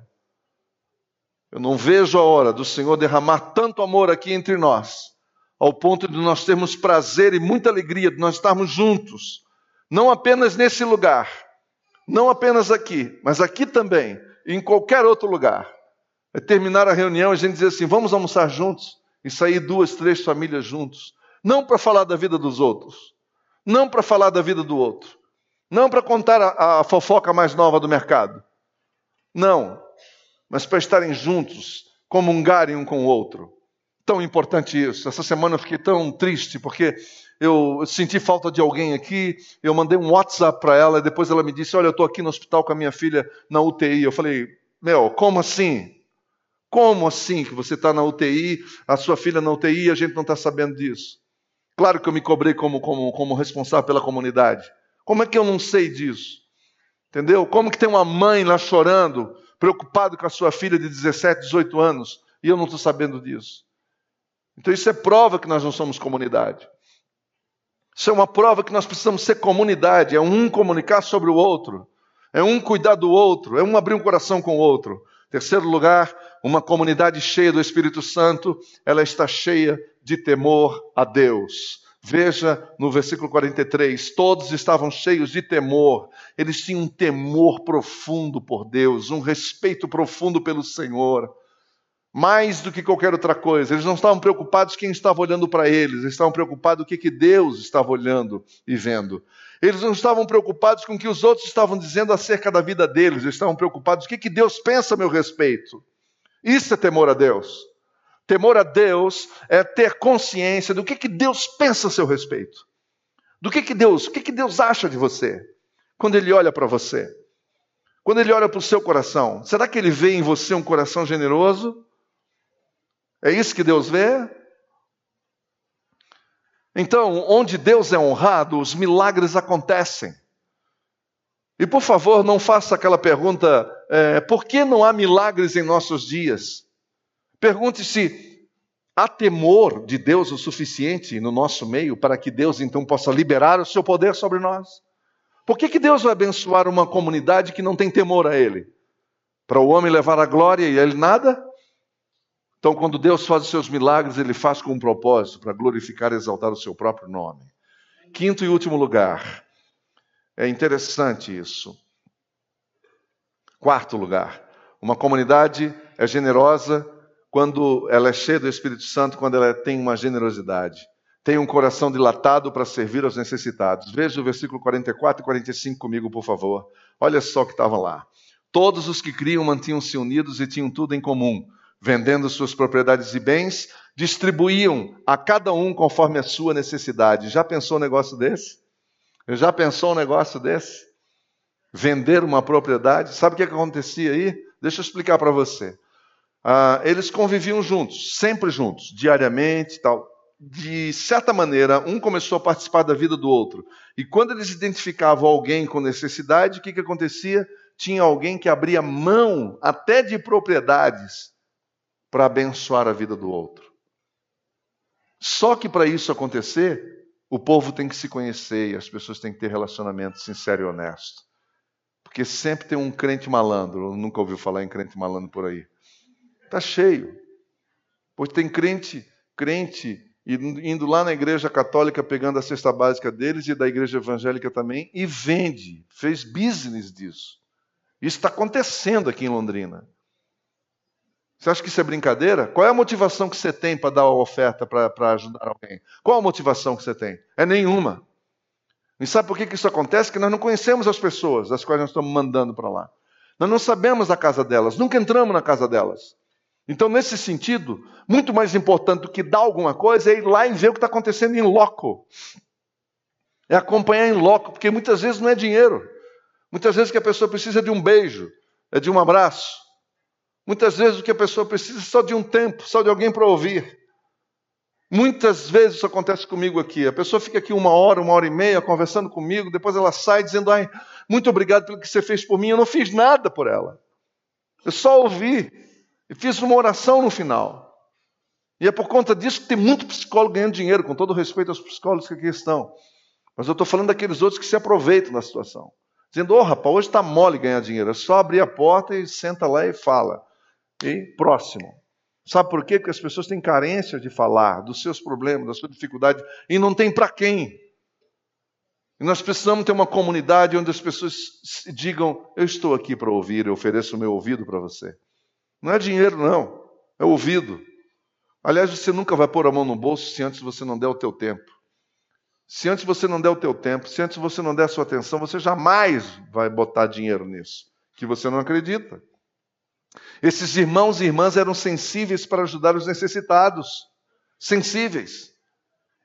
Eu não vejo a hora do Senhor derramar tanto amor aqui entre nós, ao ponto de nós termos prazer e muita alegria de nós estarmos juntos, não apenas nesse lugar, não apenas aqui, mas aqui também, em qualquer outro lugar. É terminar a reunião e a gente dizer assim: vamos almoçar juntos e sair duas, três famílias juntos. Não para falar da vida dos outros, não para falar da vida do outro, não para contar a, a fofoca mais nova do mercado. Não, mas para estarem juntos, comungarem um com o outro. Tão importante isso. Essa semana eu fiquei tão triste porque eu senti falta de alguém aqui. Eu mandei um WhatsApp para ela e depois ela me disse: Olha, eu estou aqui no hospital com a minha filha na UTI. Eu falei: Meu, como assim? Como assim que você está na UTI, a sua filha na UTI e a gente não está sabendo disso? Claro que eu me cobrei como, como, como responsável pela comunidade. Como é que eu não sei disso? Entendeu? Como que tem uma mãe lá chorando preocupado com a sua filha de 17, 18 anos, e eu não estou sabendo disso. Então isso é prova que nós não somos comunidade. Isso é uma prova que nós precisamos ser comunidade, é um comunicar sobre o outro, é um cuidar do outro, é um abrir um coração com o outro. Terceiro lugar, uma comunidade cheia do Espírito Santo, ela está cheia de temor a Deus. Veja no versículo 43: todos estavam cheios de temor, eles tinham um temor profundo por Deus, um respeito profundo pelo Senhor, mais do que qualquer outra coisa. Eles não estavam preocupados quem estava olhando para eles, eles estavam preocupados o que, que Deus estava olhando e vendo. Eles não estavam preocupados com o que os outros estavam dizendo acerca da vida deles, eles estavam preocupados o que, que Deus pensa a meu respeito. Isso é temor a Deus. Temor a Deus é ter consciência do que, que Deus pensa a seu respeito. Do que, que Deus, o que, que Deus acha de você quando Ele olha para você. Quando Ele olha para o seu coração. Será que Ele vê em você um coração generoso? É isso que Deus vê? Então, onde Deus é honrado, os milagres acontecem. E por favor, não faça aquela pergunta: é, por que não há milagres em nossos dias? Pergunte-se: há temor de Deus o suficiente no nosso meio para que Deus então possa liberar o seu poder sobre nós? Por que, que Deus vai abençoar uma comunidade que não tem temor a Ele? Para o homem levar a glória e a Ele nada? Então, quando Deus faz os seus milagres, Ele faz com um propósito, para glorificar e exaltar o seu próprio nome. Quinto e último lugar. É interessante isso. Quarto lugar. Uma comunidade é generosa quando ela é cheia do Espírito Santo, quando ela tem uma generosidade. Tem um coração dilatado para servir aos necessitados. Veja o versículo 44 e 45 comigo, por favor. Olha só o que estava lá. Todos os que criam mantinham-se unidos e tinham tudo em comum. Vendendo suas propriedades e bens, distribuíam a cada um conforme a sua necessidade. Já pensou um negócio desse? Já pensou um negócio desse? Vender uma propriedade? Sabe o que acontecia aí? Deixa eu explicar para você ah, eles conviviam juntos, sempre juntos, diariamente tal. De certa maneira, um começou a participar da vida do outro. E quando eles identificavam alguém com necessidade, o que, que acontecia? Tinha alguém que abria mão até de propriedades para abençoar a vida do outro. Só que para isso acontecer, o povo tem que se conhecer e as pessoas têm que ter relacionamento sincero e honesto. Porque sempre tem um crente malandro. Nunca ouviu falar em crente malandro por aí. Está cheio. Pois tem crente, crente, indo lá na igreja católica pegando a cesta básica deles e da igreja evangélica também e vende, fez business disso. Isso está acontecendo aqui em Londrina. Você acha que isso é brincadeira? Qual é a motivação que você tem para dar a oferta para ajudar alguém? Qual a motivação que você tem? É nenhuma. E sabe por que, que isso acontece? Porque nós não conhecemos as pessoas as quais nós estamos mandando para lá. Nós não sabemos a casa delas, nunca entramos na casa delas. Então, nesse sentido, muito mais importante do que dar alguma coisa é ir lá e ver o que está acontecendo em loco. É acompanhar em loco, porque muitas vezes não é dinheiro. Muitas vezes que a pessoa precisa de um beijo, é de um abraço. Muitas vezes o que a pessoa precisa é só de um tempo, só de alguém para ouvir. Muitas vezes isso acontece comigo aqui. A pessoa fica aqui uma hora, uma hora e meia conversando comigo, depois ela sai dizendo: Ai, muito obrigado pelo que você fez por mim. Eu não fiz nada por ela. Eu só ouvi. E fiz uma oração no final. E é por conta disso que tem muito psicólogo ganhando dinheiro, com todo respeito aos psicólogos que aqui estão. Mas eu estou falando daqueles outros que se aproveitam da situação. Dizendo, ô oh, rapaz, hoje está mole ganhar dinheiro. É só abrir a porta e senta lá e fala. E próximo. Sabe por quê? Porque as pessoas têm carência de falar dos seus problemas, da sua dificuldade, e não tem para quem. E nós precisamos ter uma comunidade onde as pessoas digam: Eu estou aqui para ouvir, eu ofereço o meu ouvido para você. Não é dinheiro, não, é ouvido. Aliás, você nunca vai pôr a mão no bolso se antes você não der o teu tempo. Se antes você não der o teu tempo, se antes você não der a sua atenção, você jamais vai botar dinheiro nisso, que você não acredita. Esses irmãos e irmãs eram sensíveis para ajudar os necessitados. Sensíveis.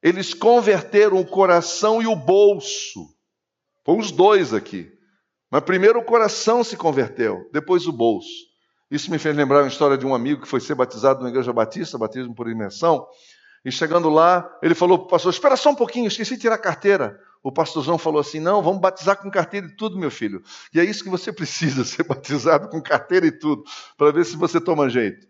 Eles converteram o coração e o bolso. Foi os dois aqui. Mas primeiro o coração se converteu, depois o bolso. Isso me fez lembrar uma história de um amigo que foi ser batizado na igreja batista, batismo por imersão. E chegando lá, ele falou para o pastor: Espera só um pouquinho, esqueci de tirar a carteira. O pastorzão falou assim: Não, vamos batizar com carteira e tudo, meu filho. E é isso que você precisa, ser batizado com carteira e tudo, para ver se você toma jeito.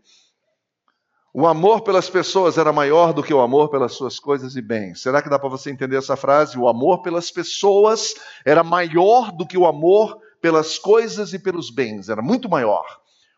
O amor pelas pessoas era maior do que o amor pelas suas coisas e bens. Será que dá para você entender essa frase? O amor pelas pessoas era maior do que o amor pelas coisas e pelos bens. Era muito maior.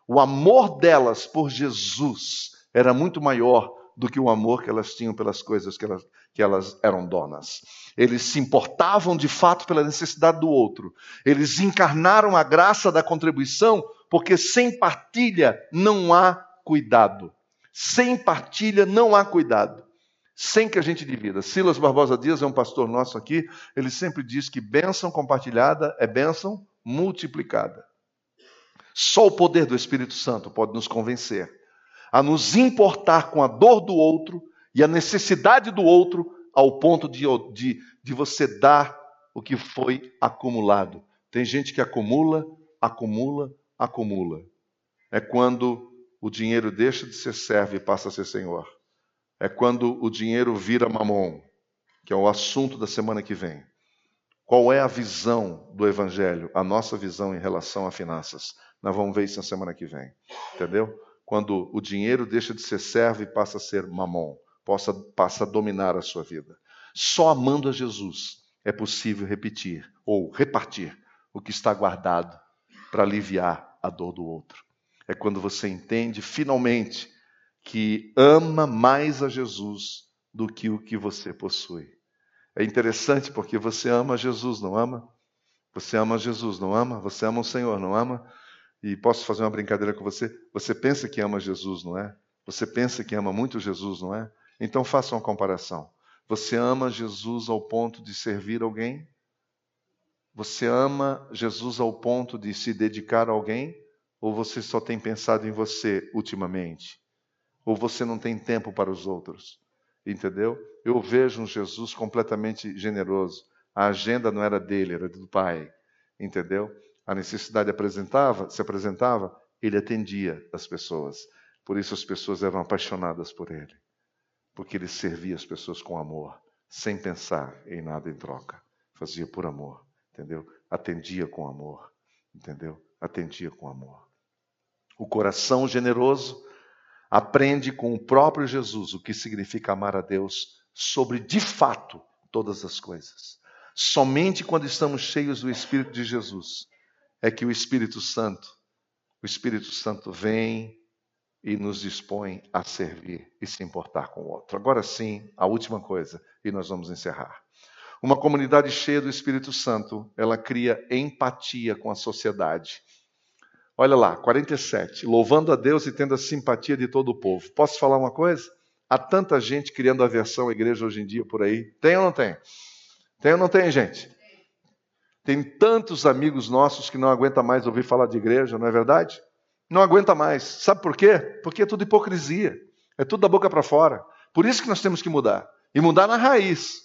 O amor delas por Jesus era muito maior do que o amor que elas tinham pelas coisas que elas, que elas eram donas. Eles se importavam de fato pela necessidade do outro. Eles encarnaram a graça da contribuição, porque sem partilha não há cuidado. Sem partilha não há cuidado. Sem que a gente divida. Silas Barbosa Dias é um pastor nosso aqui, ele sempre diz que bênção compartilhada é bênção multiplicada. Só o poder do Espírito Santo pode nos convencer a nos importar com a dor do outro e a necessidade do outro, ao ponto de, de, de você dar o que foi acumulado. Tem gente que acumula, acumula, acumula. É quando o dinheiro deixa de ser servo e passa a ser senhor. É quando o dinheiro vira mamon, que é o assunto da semana que vem. Qual é a visão do Evangelho, a nossa visão em relação a finanças? Nós vamos ver isso na semana que vem. Entendeu? quando o dinheiro deixa de ser servo e passa a ser mamon, possa, passa a dominar a sua vida. Só amando a Jesus é possível repetir ou repartir o que está guardado para aliviar a dor do outro. É quando você entende finalmente que ama mais a Jesus do que o que você possui. É interessante porque você ama Jesus, não ama? Você ama Jesus, não ama? Você ama o Senhor, não ama? E posso fazer uma brincadeira com você? Você pensa que ama Jesus, não é? Você pensa que ama muito Jesus, não é? Então faça uma comparação. Você ama Jesus ao ponto de servir alguém? Você ama Jesus ao ponto de se dedicar a alguém? Ou você só tem pensado em você ultimamente? Ou você não tem tempo para os outros? Entendeu? Eu vejo um Jesus completamente generoso. A agenda não era dele, era do Pai. Entendeu? a necessidade apresentava, se apresentava, ele atendia as pessoas. Por isso as pessoas eram apaixonadas por ele. Porque ele servia as pessoas com amor, sem pensar em nada em troca. Fazia por amor, entendeu? Atendia com amor, entendeu? Atendia com amor. O coração generoso aprende com o próprio Jesus o que significa amar a Deus sobre de fato todas as coisas. Somente quando estamos cheios do Espírito de Jesus é que o Espírito Santo, o Espírito Santo vem e nos dispõe a servir e se importar com o outro. Agora sim, a última coisa, e nós vamos encerrar. Uma comunidade cheia do Espírito Santo, ela cria empatia com a sociedade. Olha lá, 47. Louvando a Deus e tendo a simpatia de todo o povo. Posso falar uma coisa? Há tanta gente criando aversão à igreja hoje em dia por aí. Tem ou não tem? Tem ou não tem, gente? Tem tantos amigos nossos que não aguenta mais ouvir falar de igreja, não é verdade? Não aguenta mais. Sabe por quê? Porque é tudo hipocrisia. É tudo da boca para fora. Por isso que nós temos que mudar. E mudar na raiz.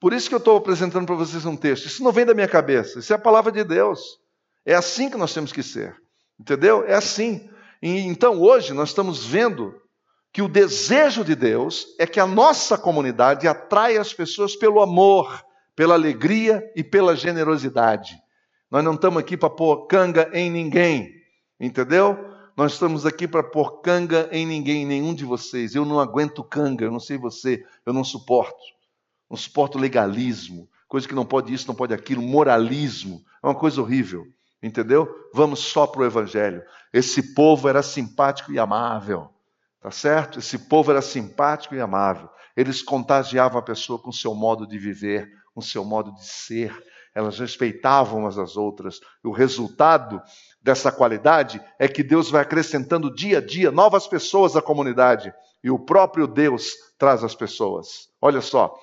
Por isso que eu estou apresentando para vocês um texto. Isso não vem da minha cabeça. Isso é a palavra de Deus. É assim que nós temos que ser. Entendeu? É assim. E, então hoje nós estamos vendo que o desejo de Deus é que a nossa comunidade atraia as pessoas pelo amor pela alegria e pela generosidade. Nós não estamos aqui para pôr canga em ninguém, entendeu? Nós estamos aqui para pôr canga em ninguém, em nenhum de vocês. Eu não aguento canga, eu não sei você, eu não suporto. Não suporto legalismo, coisa que não pode isso, não pode aquilo, moralismo. É uma coisa horrível, entendeu? Vamos só para o Evangelho. Esse povo era simpático e amável, tá certo? Esse povo era simpático e amável. Eles contagiavam a pessoa com o seu modo de viver, com o seu modo de ser. Elas respeitavam umas às outras. O resultado dessa qualidade é que Deus vai acrescentando dia a dia novas pessoas à comunidade. E o próprio Deus traz as pessoas. Olha só,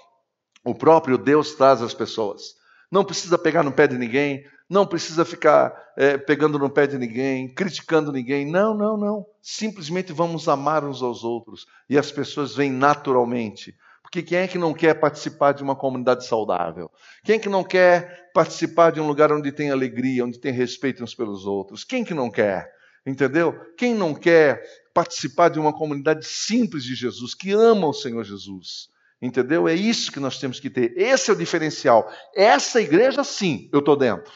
o próprio Deus traz as pessoas. Não precisa pegar no pé de ninguém, não precisa ficar é, pegando no pé de ninguém, criticando ninguém. Não, não, não. Simplesmente vamos amar uns aos outros e as pessoas vêm naturalmente. Porque quem é que não quer participar de uma comunidade saudável? Quem é que não quer participar de um lugar onde tem alegria, onde tem respeito uns pelos outros? Quem que não quer? Entendeu? Quem não quer participar de uma comunidade simples de Jesus, que ama o Senhor Jesus? Entendeu? É isso que nós temos que ter. Esse é o diferencial. Essa igreja, sim, eu estou dentro.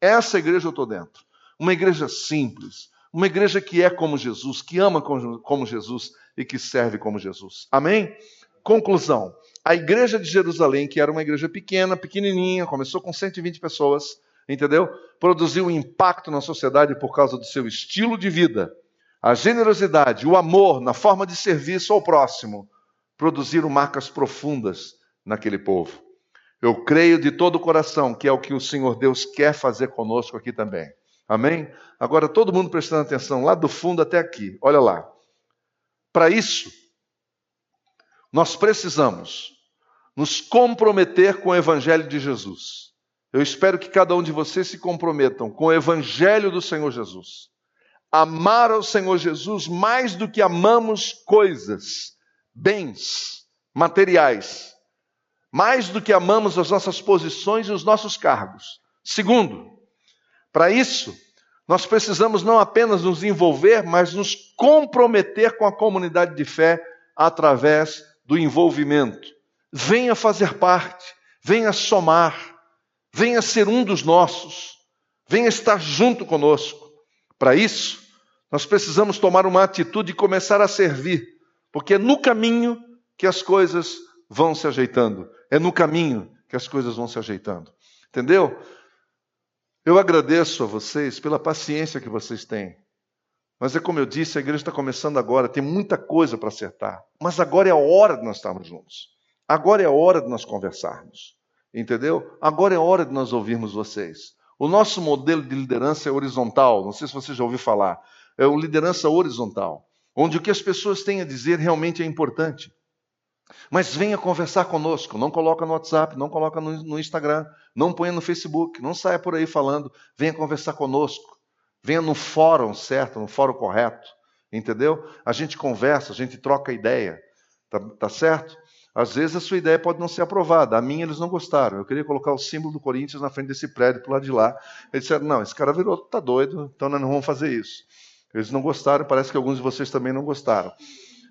Essa igreja eu estou dentro. Uma igreja simples. Uma igreja que é como Jesus, que ama como Jesus e que serve como Jesus. Amém? Conclusão. A igreja de Jerusalém, que era uma igreja pequena, pequenininha, começou com 120 pessoas, entendeu? Produziu um impacto na sociedade por causa do seu estilo de vida. A generosidade, o amor na forma de serviço ao próximo produziram marcas profundas naquele povo. Eu creio de todo o coração que é o que o Senhor Deus quer fazer conosco aqui também. Amém? Agora, todo mundo prestando atenção, lá do fundo até aqui, olha lá. Para isso, nós precisamos nos comprometer com o Evangelho de Jesus. Eu espero que cada um de vocês se comprometam com o Evangelho do Senhor Jesus. Amar ao Senhor Jesus mais do que amamos coisas bens materiais, mais do que amamos as nossas posições e os nossos cargos. Segundo, para isso, nós precisamos não apenas nos envolver, mas nos comprometer com a comunidade de fé através do envolvimento. Venha fazer parte, venha somar, venha ser um dos nossos, venha estar junto conosco. Para isso, nós precisamos tomar uma atitude e começar a servir porque é no caminho que as coisas vão se ajeitando. É no caminho que as coisas vão se ajeitando. Entendeu? Eu agradeço a vocês pela paciência que vocês têm. Mas é como eu disse, a igreja está começando agora, tem muita coisa para acertar. Mas agora é a hora de nós estarmos juntos. Agora é a hora de nós conversarmos. Entendeu? Agora é a hora de nós ouvirmos vocês. O nosso modelo de liderança é horizontal. Não sei se você já ouviu falar. É o liderança horizontal onde o que as pessoas têm a dizer realmente é importante. Mas venha conversar conosco, não coloca no WhatsApp, não coloca no, no Instagram, não ponha no Facebook, não saia por aí falando, venha conversar conosco. Venha no fórum certo, no fórum correto, entendeu? A gente conversa, a gente troca ideia, tá, tá certo? Às vezes a sua ideia pode não ser aprovada. A minha eles não gostaram. Eu queria colocar o símbolo do Corinthians na frente desse prédio, para lado de lá. Eles disseram: não, esse cara virou, tá doido, então nós não vamos fazer isso. Eles não gostaram, parece que alguns de vocês também não gostaram.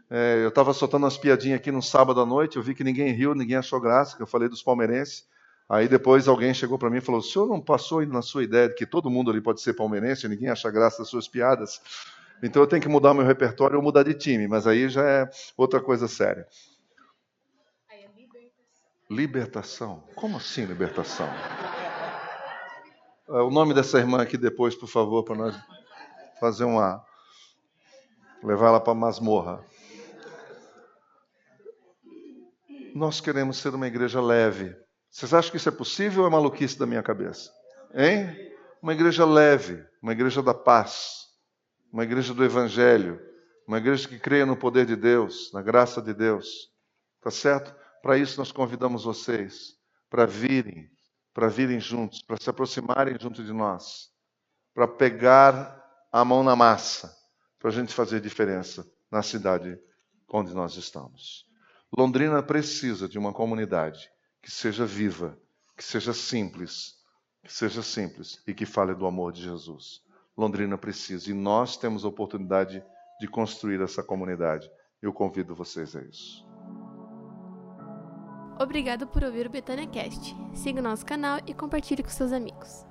É, eu estava soltando umas piadinhas aqui no sábado à noite, eu vi que ninguém riu, ninguém achou graça, que eu falei dos palmeirenses. Aí depois alguém chegou para mim e falou: o senhor não passou na sua ideia de que todo mundo ali pode ser palmeirense, ninguém acha graça das suas piadas? Então eu tenho que mudar meu repertório ou mudar de time, mas aí já é outra coisa séria. É libertação. Como assim libertação? É, o nome dessa irmã aqui depois, por favor, para nós fazer uma. levar ela para a masmorra. Nós queremos ser uma igreja leve. Vocês acham que isso é possível ou é maluquice da minha cabeça? Hein? Uma igreja leve, uma igreja da paz, uma igreja do Evangelho, uma igreja que creia no poder de Deus, na graça de Deus. Tá certo? Para isso nós convidamos vocês para virem, para virem juntos, para se aproximarem junto de nós, para pegar a mão na massa para a gente fazer diferença na cidade onde nós estamos. Londrina precisa de uma comunidade que seja viva, que seja simples, que seja simples e que fale do amor de Jesus. Londrina precisa e nós temos a oportunidade de construir essa comunidade. Eu convido vocês a isso. Obrigado por ouvir o Betânia Cast. Siga o nosso canal e compartilhe com seus amigos.